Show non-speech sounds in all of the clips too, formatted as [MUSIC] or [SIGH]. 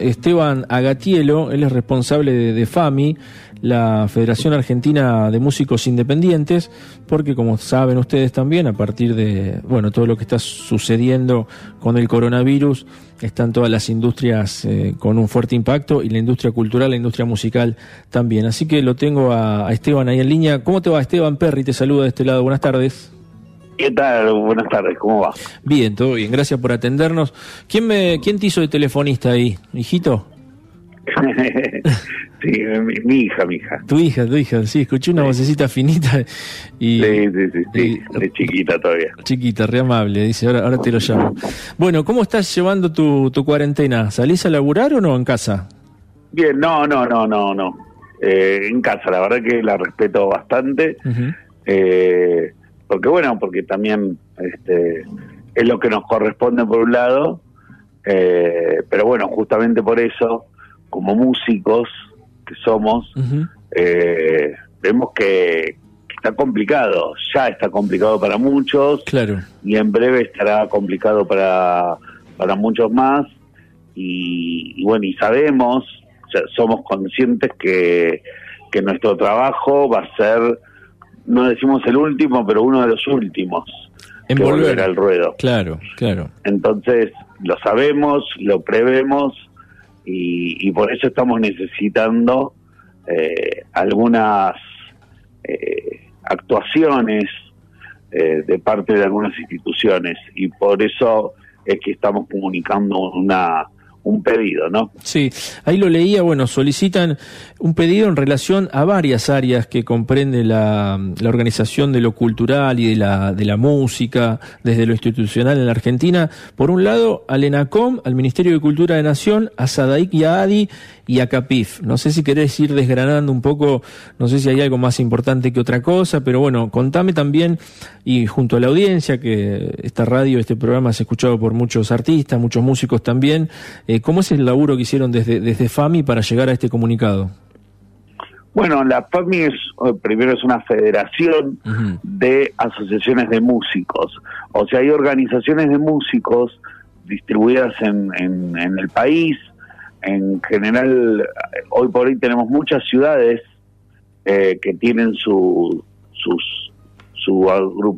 Esteban Agatielo, él es responsable de, FAMI, la Federación Argentina de Músicos Independientes, porque como saben ustedes también, a partir de bueno todo lo que está sucediendo con el coronavirus, están todas las industrias eh, con un fuerte impacto y la industria cultural, la industria musical también. Así que lo tengo a, a Esteban ahí en línea. ¿Cómo te va Esteban Perry? Te saluda de este lado. Buenas tardes. ¿Qué tal? Buenas tardes, ¿cómo va? Bien, todo bien, gracias por atendernos. ¿Quién, me, quién te hizo de telefonista ahí, hijito? [LAUGHS] sí, mi, hija, mi hija. Tu hija, tu hija, sí, escuché una vocecita finita y... Sí, sí, sí, de chiquita todavía. Chiquita, re amable, dice, ahora, ahora te lo llamo. Bueno, ¿cómo estás llevando tu, tu cuarentena? ¿Salís a laburar o no en casa? Bien, no, no, no, no, no. Eh, en casa, la verdad que la respeto bastante. eh, porque bueno, porque también este, es lo que nos corresponde por un lado, eh, pero bueno, justamente por eso, como músicos que somos, eh, vemos que está complicado, ya está complicado para muchos, claro. y en breve estará complicado para, para muchos más, y, bueno, y sabemos, somos conscientes que, que nuestro trabajo va a ser no decimos el último, pero uno de los últimos en volver al ruedo. Claro, claro. Entonces, lo sabemos, lo prevemos y, por eso estamos necesitando eh, algunas eh, actuaciones eh, de parte de algunas instituciones y por eso es que estamos comunicando una un pedido, ¿no? Sí, ahí lo leía, bueno, solicitan un pedido en relación a varias áreas que comprende la, la, organización de lo cultural y de la, de la música, desde lo institucional en la Argentina. Por un lado, al ENACOM, al Ministerio de Cultura de Nación, a SADAIC y a ADI y a CAPIF. No sé si querés ir desgranando un poco, no sé si hay algo más importante que otra cosa, pero bueno, contame también, y junto a la audiencia, que esta radio, este programa es escuchado por muchos artistas, muchos músicos también, eh, ¿Cómo es el laburo que hicieron desde, desde FAMI para llegar a este comunicado? Bueno, la FAMI es, eh, primero es una federación de asociaciones de músicos. O sea, hay organizaciones de músicos distribuidas en, en, el país. En general, hoy por hoy tenemos muchas ciudades eh, que tienen su, sus, su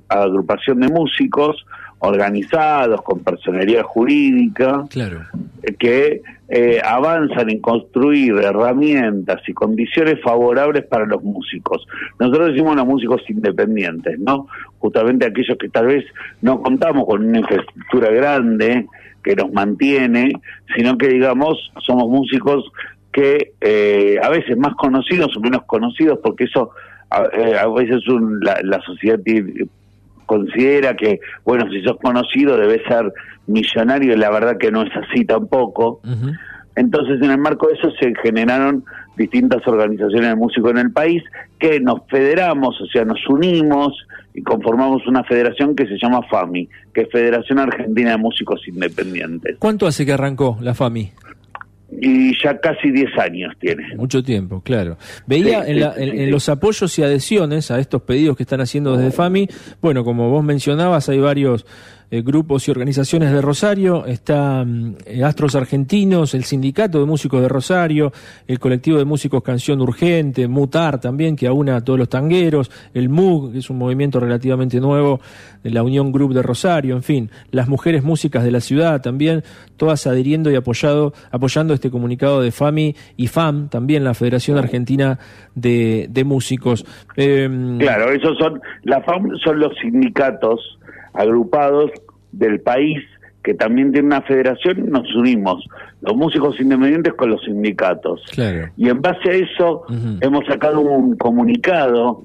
agrupación de músicos organizados, con personería jurídica, que eh, avanzan en construir herramientas y condiciones favorables para los músicos. Nosotros decimos los músicos independientes, ¿no? Justamente aquellos que tal vez no contamos con una infraestructura grande que nos mantiene, sino que digamos somos músicos que eh, a veces más conocidos o menos conocidos, porque eso a, eh, veces la, la sociedad considera que, bueno, si sos conocido debe ser millonario, y la verdad que no es así tampoco. Entonces, en el marco de eso se generaron distintas organizaciones de músicos en el país que nos federamos, o sea, nos unimos y conformamos una federación que se llama FAMI, que es Federación Argentina de Músicos Independientes. ¿Cuánto hace que arrancó la FAMI? Y ya casi 10 años tiene. Mucho tiempo, claro. Veía en, los apoyos y adhesiones a estos pedidos que están haciendo desde FAMI, bueno, como vos mencionabas, hay varios eh, grupos y organizaciones de Rosario, está mm, eh, Astros Argentinos, el Sindicato de Músicos de Rosario, el Colectivo de Músicos Canción Urgente, Mutar también, que aúna a todos los tangueros, el MUG, que es un movimiento relativamente nuevo de la Unión Group de Rosario, en fin, las mujeres músicas de la ciudad también, todas adhiriendo y apoyado, apoyando este comunicado de FAMI y FAM, también la Federación Argentina de, Músicos. Em, claro, esos son, la FAM son los sindicatos agrupados del país que también tiene una federación, nos unimos, los músicos independientes con los sindicatos. Y en base a eso hemos sacado un comunicado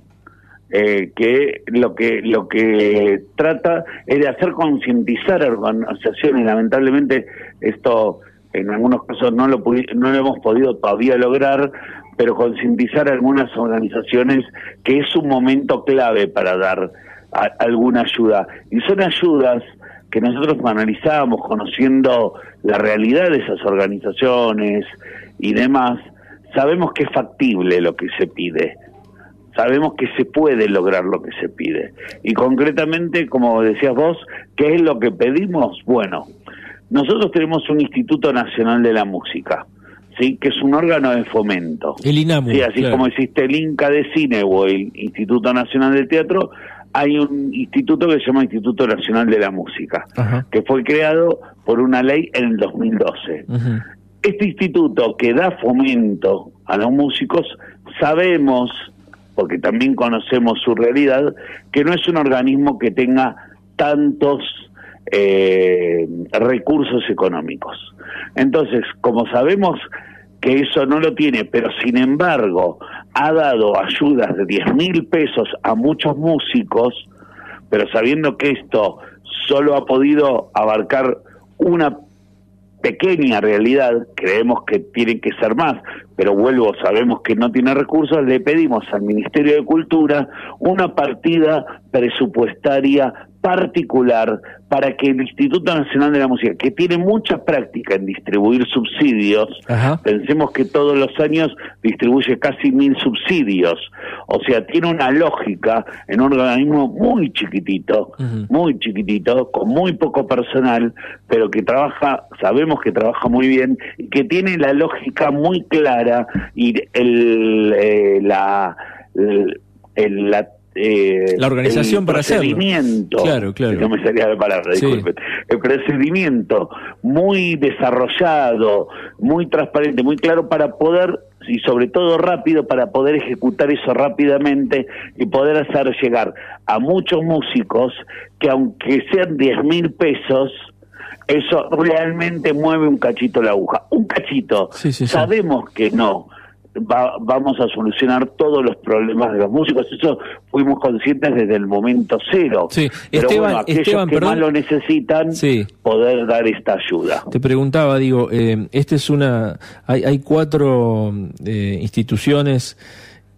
eh, que lo que lo que trata es de hacer concientizar a organizaciones. Lamentablemente esto en algunos casos no lo, no lo hemos podido todavía lograr, pero concientizar a algunas organizaciones que es un momento clave para dar alguna ayuda. Y son ayudas que nosotros analizamos conociendo la realidad de esas organizaciones y demás, sabemos que es factible lo que se pide. Sabemos que se puede lograr lo que se pide. Y concretamente, como decías vos, ¿qué es lo que pedimos? Bueno, nosotros tenemos un Instituto Nacional de la Música, ¿sí? que es un órgano de fomento. El INAMU. Sí, así como existe el INCA de Cine o el Instituto Nacional del Teatro, hay un instituto que se llama Instituto Nacional de la Música, que fue creado por una ley en el 2012. Este instituto que da fomento a los músicos, sabemos, porque también conocemos su realidad, que no es un organismo que tenga tantos eh, recursos económicos. Entonces, como sabemos que eso no lo tiene, pero sin embargo ha dado ayudas de 10 mil pesos a muchos músicos, pero sabiendo que esto solo ha podido abarcar una pequeña realidad, creemos que tienen que ser más, pero vuelvo, sabemos que no tiene recursos, le pedimos al Ministerio de Cultura una partida presupuestaria particular para que el Instituto Nacional de la Música, que tiene mucha práctica en distribuir subsidios, pensemos que todos los años distribuye casi mil subsidios, o sea, tiene una lógica en un organismo muy chiquitito, muy chiquitito, con muy poco personal, pero que trabaja, sabemos que trabaja muy bien, y que tiene la lógica muy clara y el, eh, la, el, la eh, la organización para procedimiento, claro, claro. no me salía la palabra, disculpen, el procedimiento muy desarrollado, muy transparente, muy claro para poder y sobre todo rápido para poder ejecutar eso rápidamente y poder hacer llegar a muchos músicos que aunque sean 10 mil pesos, eso realmente mueve un cachito la aguja. Un cachito. Sabemos que no, vamos a solucionar todos los problemas de los músicos. Eso fuimos conscientes desde el momento cero. Sí. Pero bueno, aquellos que más lo necesitan, poder dar esta ayuda. Te preguntaba, digo, eh, este es una, hay, hay cuatro eh, instituciones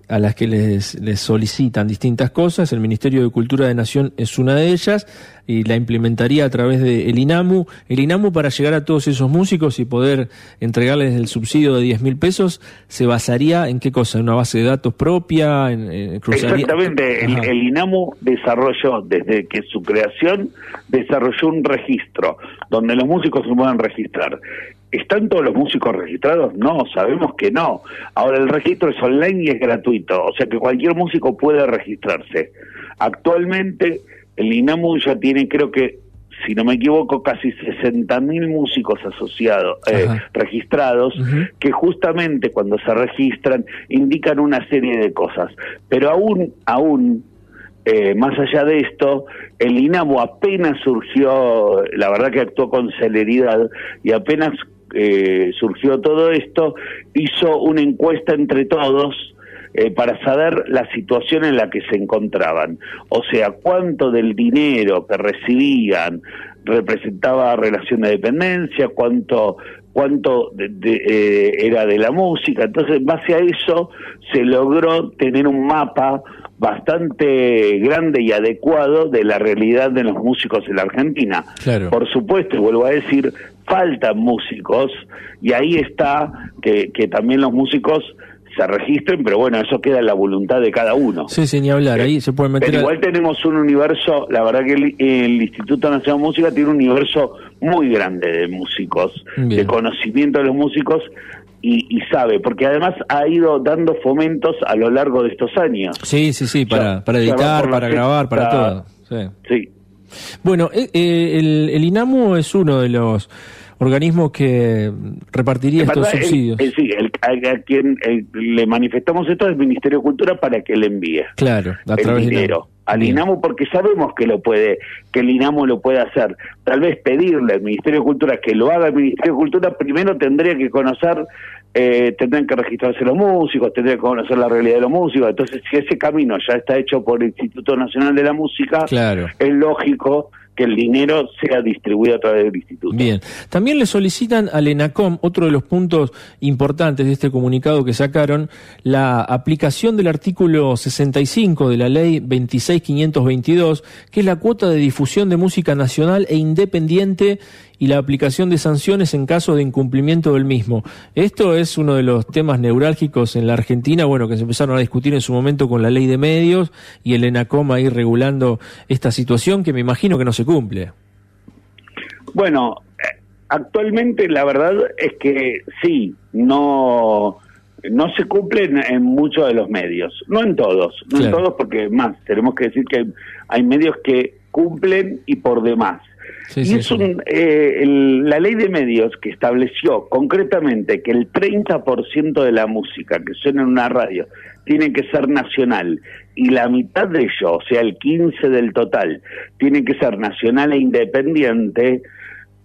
a las que les, les, solicitan distintas cosas. El Ministerio de Cultura de Nación es una de ellas y la implementaría a través del el INAMU. El INAMU para llegar a todos esos músicos y poder entregarles el subsidio de 10 mil pesos, ¿se basaría en qué cosa? ¿En una base de datos propia? En, Exactamente. El, el, INAMU desarrolló, desde que su creación, desarrolló un registro donde los músicos se puedan registrar. ¿Están todos los músicos registrados? No, sabemos que no. Ahora el registro es online y es gratuito, o sea que cualquier músico puede registrarse. Actualmente el INAMU ya tiene, creo que, si no me equivoco, casi 60.000 músicos asociados, eh, registrados, que justamente cuando se registran indican una serie de cosas. Pero aún, aún eh, más allá de esto, el INAMU apenas surgió, la verdad que actuó con celeridad y apenas eh, surgió todo esto, hizo una encuesta entre todos eh, para saber la situación en la que se encontraban. O sea, cuánto del dinero que recibían representaba relación de dependencia, cuánto cuánto eh, era de la música. Entonces, en base a eso, se logró tener un mapa bastante grande y adecuado de la realidad de los músicos en la Argentina. Por supuesto, y vuelvo a decir, faltan músicos y ahí está que, que también los músicos se registren, pero bueno, eso queda en la voluntad de cada uno. Sí, sí, ni hablar, ahí se puede meter... Pero igual tenemos un universo, la verdad que el, Instituto Nacional de Música tiene un universo muy grande de músicos, de conocimiento de los músicos, y, sabe, porque además ha ido dando fomentos a lo largo de estos años. Sí, sí, sí, para, para editar, para grabar, para todo. Sí. Bueno, eh, eh, el, el INAMU es uno de los organismos que repartiría estos subsidios. sí, el, a, quien le manifestamos esto es el Ministerio de Cultura para que le envíe. Claro, a través el dinero. al INAMU porque sabemos que lo puede, que el INAMU lo puede hacer. Tal vez pedirle al Ministerio de Cultura que lo haga el Ministerio de Cultura, primero tendría que conocer, eh, tendrían que registrarse los músicos, tendrían que conocer la realidad de los músicos. Entonces, si ese camino ya está hecho por el Instituto Nacional de la Música, claro. es lógico que el dinero sea distribuido a través del instituto. Bien, también le solicitan al ENACOM, otro de los puntos importantes de este comunicado que sacaron, la aplicación del artículo 65 de la ley 26522, que es la cuota de difusión de música nacional e independiente y la aplicación de sanciones en caso de incumplimiento del mismo. Esto es uno de los temas neurálgicos en la Argentina, bueno, que se empezaron a discutir en su momento con la ley de medios y el ENACOM ahí regulando esta situación que me imagino que no se cumple. Bueno, actualmente la verdad es que sí, no no se cumplen en muchos de los medios, no en todos, no en todos porque más, tenemos que decir que hay medios que cumplen y por demás. Y es eh, la ley de medios que estableció concretamente que el 30% de la música que suena en una radio tiene que ser nacional y la mitad de ello, o sea, el 15 del total, tiene que ser nacional e independiente,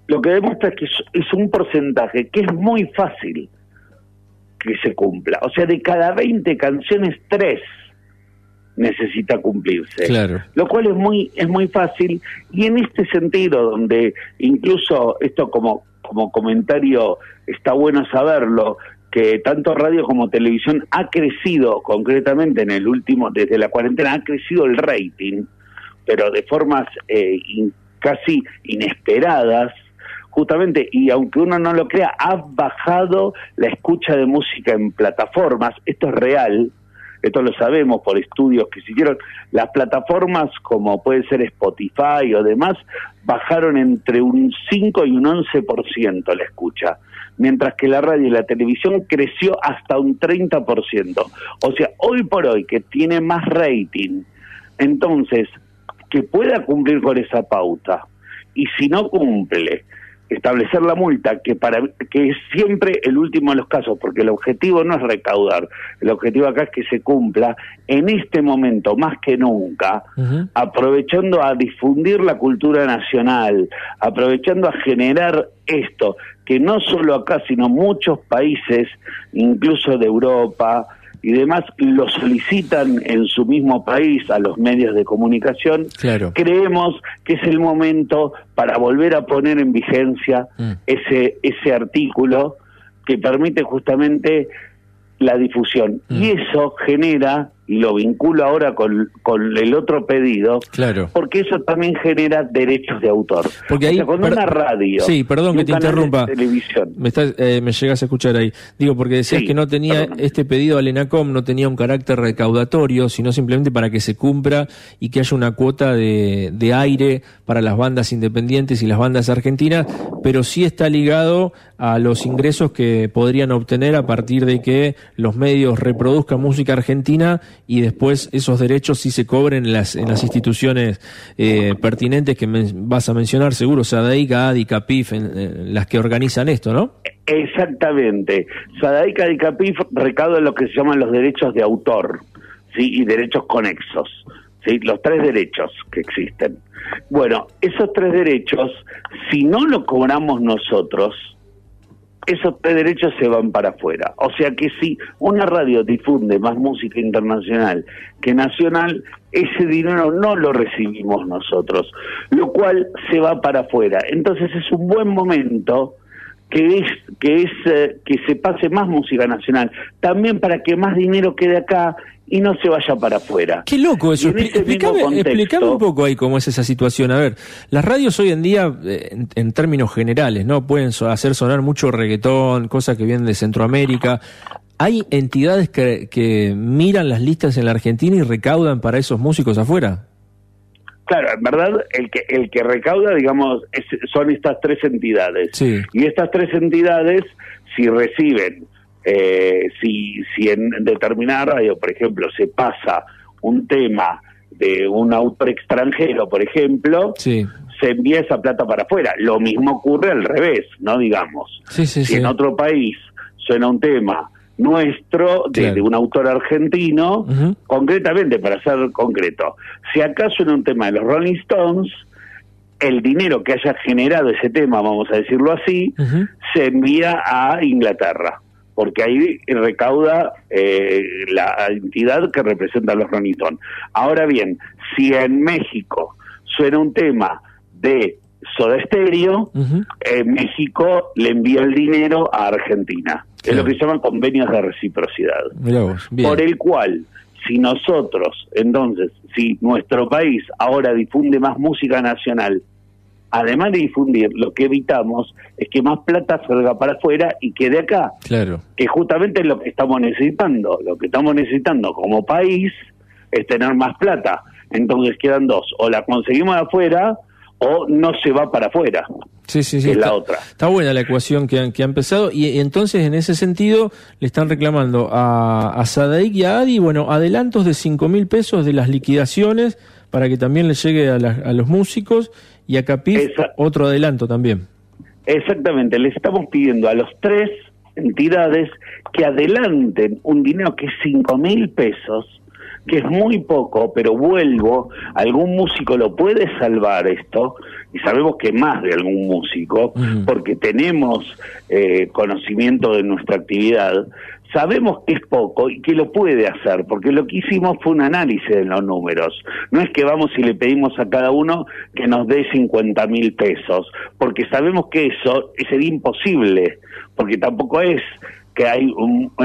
lo que demuestra es que es, un porcentaje que es muy fácil que se cumpla. O sea, de cada 20 canciones, 3 necesita cumplirse. Claro. Lo cual es muy, es muy fácil. Y en este sentido, donde incluso esto como, como comentario está bueno saberlo, que tanto radio como televisión ha crecido concretamente en el último, desde la cuarentena, ha crecido el rating, pero de formas eh, casi inesperadas, justamente, y aunque uno no lo crea, ha bajado la escucha de música en plataformas, esto es real, esto lo sabemos por estudios que se hicieron, las plataformas como puede ser Spotify o demás, bajaron entre un 5 y un 11% la escucha, mientras que la radio y la televisión creció hasta un 30%. O sea, hoy por hoy que tiene más rating, entonces, que pueda cumplir con esa pauta, y si no cumple, establecer la multa, que para que es siempre el último de los casos, porque el objetivo no es recaudar, el objetivo acá es que se cumpla en este momento más que nunca, aprovechando a difundir la cultura nacional, aprovechando a generar esto, que no solo acá, sino muchos países, incluso de Europa, y demás lo solicitan en su mismo país a los medios de comunicación, creemos que es el momento para volver a poner en vigencia mm. ese, ese artículo que permite justamente la difusión. Y mm. eso genera y lo vinculo ahora con, con el otro pedido, claro. porque eso también genera derechos de autor. Porque ahí, cuando una radio, sí, perdón que te interrumpa, televisión. Me, eh, me llegas a escuchar ahí. Digo, porque decías que no tenía este pedido al ENACOM no tenía un carácter recaudatorio, sino simplemente para que se cumpla y que haya una cuota de, de aire para las bandas independientes y las bandas argentinas, pero sí está ligado a los ingresos que podrían obtener a partir de que los medios reproduzcan música argentina y después esos derechos sí se cobren en las, en las instituciones eh, pertinentes que vas a mencionar, seguro, SADAICA, ADICA, PIF, en, las que organizan esto, ¿no? Exactamente. SADAICA, ADICA, PIF recaudan lo que se llaman los derechos de autor ¿sí? y derechos conexos. ¿sí? Los tres derechos que existen. Bueno, esos tres derechos, si no lo cobramos nosotros, esos derechos se van para afuera. O sea que si una radio difunde más música internacional que nacional, ese dinero no lo recibimos nosotros, lo cual se va para afuera. Entonces es un buen momento que es que es eh, que se pase más música nacional, también para que más dinero quede acá y no se vaya para afuera. Qué loco eso. explícame, un poco ahí cómo es esa situación. A ver, las radios hoy en día, eh, en, términos generales, no pueden hacer sonar mucho reggaetón, cosas que vienen de Centroamérica. ¿Hay entidades que, que miran las listas en la Argentina y recaudan para esos músicos afuera? Claro, en verdad el que el que recauda, digamos, son estas tres entidades. Y estas tres entidades, si reciben eh, si, si en determinada radio, por ejemplo, se pasa un tema de un autor extranjero, por ejemplo, se envía esa plata para afuera. Lo mismo ocurre al revés, ¿no? Digamos. si en otro país suena un tema nuestro de, un autor argentino, concretamente, para ser concreto, si acá suena un tema de los Rolling Stones, el dinero que haya generado ese tema, vamos a decirlo así, se envía a Inglaterra porque ahí recauda eh, la entidad que representa a los Ronitón. Ahora bien, si en México suena un tema de Soda Stereo, en México le envía el dinero a Argentina. Es lo que se llaman convenios de reciprocidad. Por el cual, si nosotros, entonces, si nuestro país ahora difunde más música nacional además de difundir, lo que evitamos es que más plata salga para afuera y quede acá. Claro. Que justamente es lo que estamos necesitando. Lo que estamos necesitando como país es tener más plata. Entonces quedan dos. O la conseguimos de afuera o no se va para afuera. Sí, sí, sí. Es está, la otra. Está buena la ecuación que han, que ha empezado y, entonces en ese sentido le están reclamando a, a Sadaik y a Adi, bueno, adelantos de cinco mil pesos de las liquidaciones para que también le llegue a, a los músicos y a Capif otro adelanto también. Exactamente, le estamos pidiendo a los tres entidades que adelanten un dinero que es cinco mil pesos que es muy poco, pero vuelvo, algún músico lo puede salvar esto, y sabemos que más de algún músico, porque tenemos eh, conocimiento de nuestra actividad, sabemos que es poco y que lo puede hacer, porque lo que hicimos fue un análisis de los números. No es que vamos y le pedimos a cada uno que nos dé 50 mil pesos, porque sabemos que eso sería imposible, porque tampoco es que hay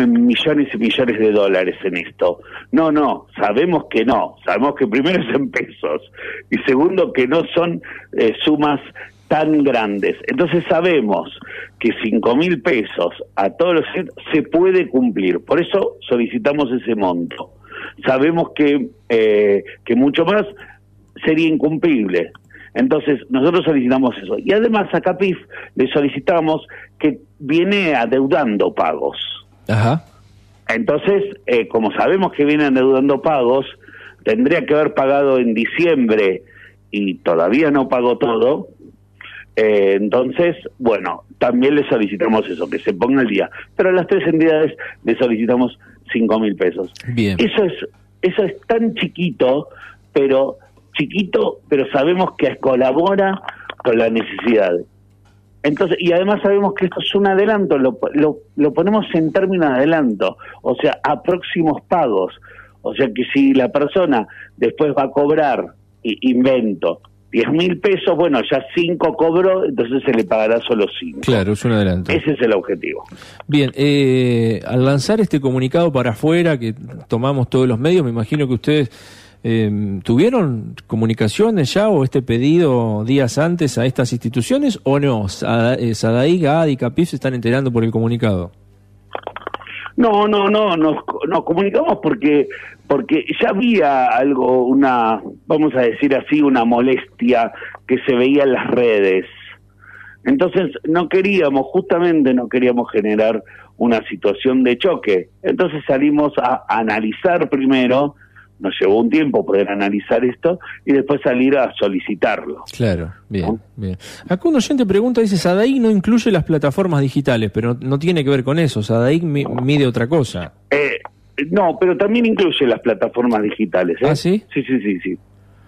millones y millones de dólares en esto. No, no, sabemos que no. Sabemos que primero es en pesos y segundo que no son eh, sumas tan grandes. Entonces sabemos que cinco mil pesos a todos los se puede cumplir. Por eso solicitamos ese monto. Sabemos que, eh, que mucho más sería incumplible. Entonces, nosotros solicitamos eso. Y además a Capif le solicitamos que viene adeudando pagos. Ajá. Entonces, eh, como sabemos que viene adeudando pagos, tendría que haber pagado en diciembre y todavía no pagó todo. Eh, entonces, bueno, también le solicitamos eso, que se ponga el día. Pero a las tres entidades le solicitamos cinco mil pesos. Bien. Eso es, eso es tan chiquito, pero chiquito, pero sabemos que colabora con la necesidad. Entonces, y además sabemos que esto es un adelanto, lo, lo, ponemos en términos de adelanto, o sea, a próximos pagos. O sea que si la persona después va a cobrar, invento, 10 mil pesos, bueno, ya 5 cobró, entonces se le pagará solo 5. Claro, es un adelanto. Ese es el objetivo. Bien, eh, al lanzar este comunicado para afuera, que tomamos todos los medios, me imagino que ustedes eh, ¿Tuvieron comunicaciones ya o este pedido días antes a estas instituciones o no? Eh, ¿Sadaí, GAD y CAPIF se están enterando por el comunicado? No, no, no, nos, nos comunicamos porque porque ya había algo, una, vamos a decir así, una molestia que se veía en las redes. Entonces no queríamos, justamente no queríamos generar una situación de choque. Entonces salimos a analizar primero nos llevó un tiempo poder analizar esto y después salir a solicitarlo. Claro, bien, bien. Acá un oyente pregunta, dice, Sadaic no incluye las plataformas digitales, pero no, tiene que ver con eso, Sadaic mide otra cosa. Eh, no, pero también incluye las plataformas digitales. ¿eh? ¿Ah, sí? Sí, sí, sí, sí.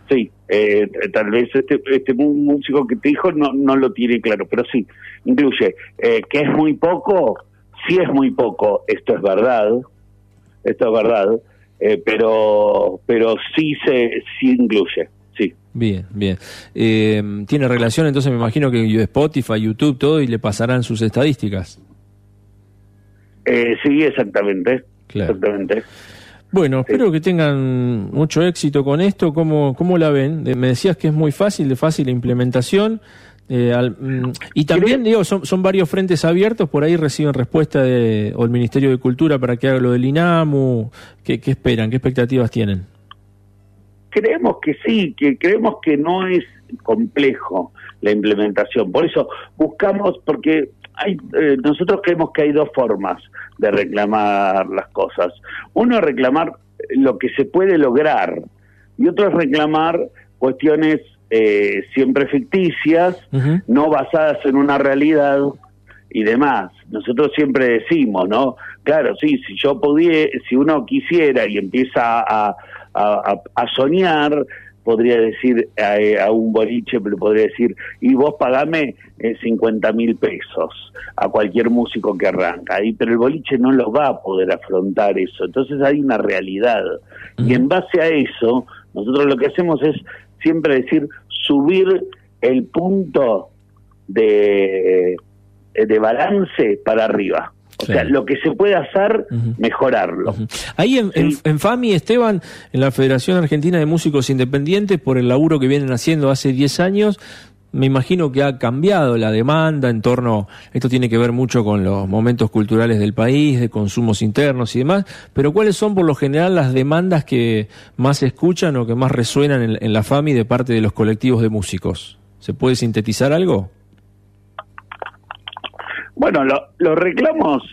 Sí, eh, tal vez este, este músico que te dijo no, no lo tiene claro, pero sí, incluye. Eh, que es muy poco, sí es muy poco, esto es verdad, esto es verdad, eh, pero pero sí se sí incluye sí bien bien eh, tiene relación entonces me imagino que Spotify YouTube todo y le pasarán sus estadísticas eh, sí exactamente exactamente bueno, espero que tengan mucho éxito con esto. ¿Cómo, ¿Cómo la ven? Me decías que es muy fácil, de fácil implementación. Eh, mm, y también, digo, son, son, varios frentes abiertos, por ahí reciben respuesta de, o el Ministerio de Cultura para que haga lo del INAMU. ¿Qué, esperan? ¿Qué expectativas tienen? Creemos que sí, que creemos que no es complejo la implementación. Por eso buscamos, porque hay, eh, nosotros creemos que hay dos formas de reclamar las cosas. Uno es reclamar lo que se puede lograr y otro es reclamar cuestiones eh, siempre ficticias, no basadas en una realidad y demás. Nosotros siempre decimos, ¿no? Claro, sí, si yo pudiera, si uno quisiera y empieza a, a, soñar, podría decir a, un boliche, pero podría decir, y vos pagame eh, 50 mil pesos a cualquier músico que arranca, y, pero el boliche no lo va a poder afrontar eso, entonces hay una realidad. Y en base a eso, nosotros lo que hacemos es siempre decir, subir el punto de, de balance para arriba. O sea, lo que se puede hacer, mejorarlo. Ahí en, en, FAMI, Esteban, en la Federación Argentina de Músicos Independientes, por el laburo que vienen haciendo hace 10 años, me imagino que ha cambiado la demanda en torno, esto tiene que ver mucho con los momentos culturales del país, de consumos internos y demás, pero ¿cuáles son por lo general las demandas que más se escuchan o que más resuenan en, la FAMI de parte de los colectivos de músicos? ¿Se puede sintetizar algo? Bueno, los reclamos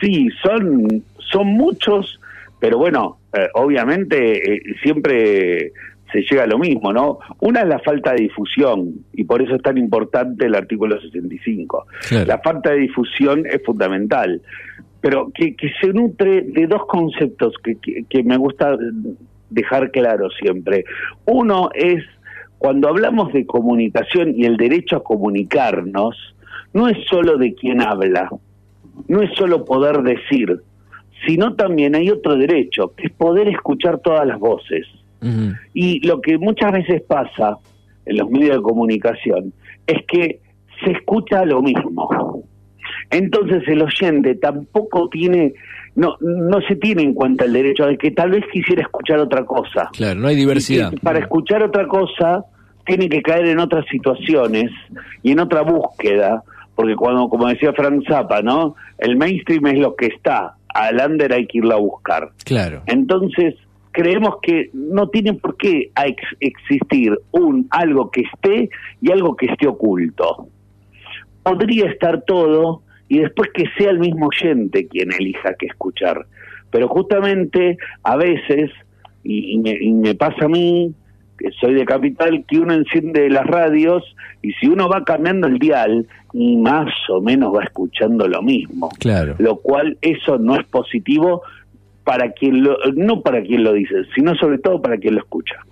sí, son, son muchos, pero bueno, eh, obviamente eh, siempre se llega a lo mismo, ¿no? Una es la falta de difusión, y por eso es tan importante el artículo 65. La falta de difusión es fundamental, pero que, que se nutre de dos conceptos que, que me gusta dejar claro siempre. Uno es cuando hablamos de comunicación y el derecho a comunicarnos, no es solo de quien habla, no es solo poder decir, sino también hay otro derecho, que es poder escuchar todas las voces. Y lo que muchas veces pasa en los medios de comunicación es que se escucha lo mismo. Entonces el oyente tampoco tiene, no, no se tiene en cuenta el derecho de que tal vez quisiera escuchar otra cosa. Claro, no hay diversidad. para escuchar otra cosa tiene que caer en otras situaciones y en otra búsqueda porque cuando, como decía Frank Zappa, ¿no? El mainstream es lo que está, al under hay que irlo a buscar. Claro. Entonces, creemos que no tiene por qué existir un algo que esté y algo que esté oculto. Podría estar todo y después que sea el mismo oyente quien elija que escuchar. Pero justamente a veces, y, me, y me pasa a mí, que soy de capital, que uno enciende las radios y si uno va cambiando el dial, y más o menos va escuchando lo mismo. Claro. Lo cual eso no es positivo para quien lo, no para quien lo dice, sino sobre todo para quien lo escucha.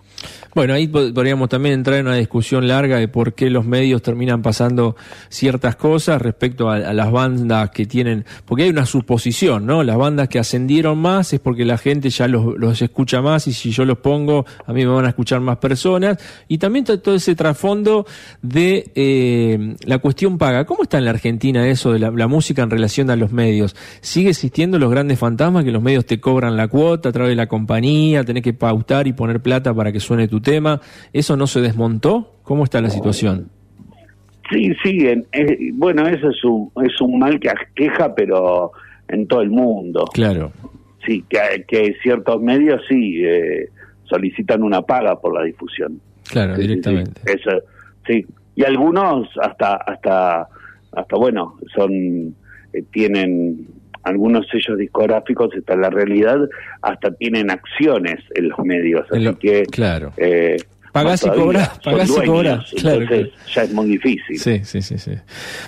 Bueno, ahí podríamos también entrar en una discusión larga de por qué los medios terminan pasando ciertas cosas respecto a, las bandas que tienen, porque hay una suposición, ¿no? Las bandas que ascendieron más es porque la gente ya los, escucha más y si yo los pongo, a mí me van a escuchar más personas. Y también todo ese trasfondo de eh, la cuestión paga. ¿Cómo está en la Argentina eso de la, la música en relación a los medios? ¿Sigue existiendo los grandes fantasmas que los medios te cobran la cuota a través de la compañía, tenés que pautar y poner plata para que suene tu tema. ¿Eso no se desmontó? ¿Cómo está la situación? Sí, sí, bueno, eso es un, es un mal que aqueja, pero en todo el mundo. Claro. Sí, que, que ciertos medios sí eh, solicitan una paga por la difusión. Claro, directamente. Sí, eso, sí. Y algunos hasta, hasta, hasta bueno, son, eh, tienen algunos sellos discográficos, está la realidad, hasta tienen acciones en los medios. Así que. Claro. Eh, Pagás y cobras, pagás y cobras. Claro, ya es muy difícil. Sí, sí, sí. sí.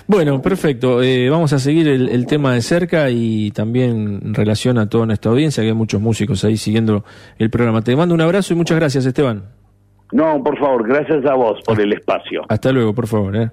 Bueno, perfecto. Eh, vamos a seguir el, tema de cerca y también en relación a toda nuestra audiencia, que hay muchos músicos ahí siguiendo el programa. Te mando un abrazo y muchas gracias, Esteban. No, por favor, gracias a vos por el espacio. Hasta luego, por favor. ¿eh?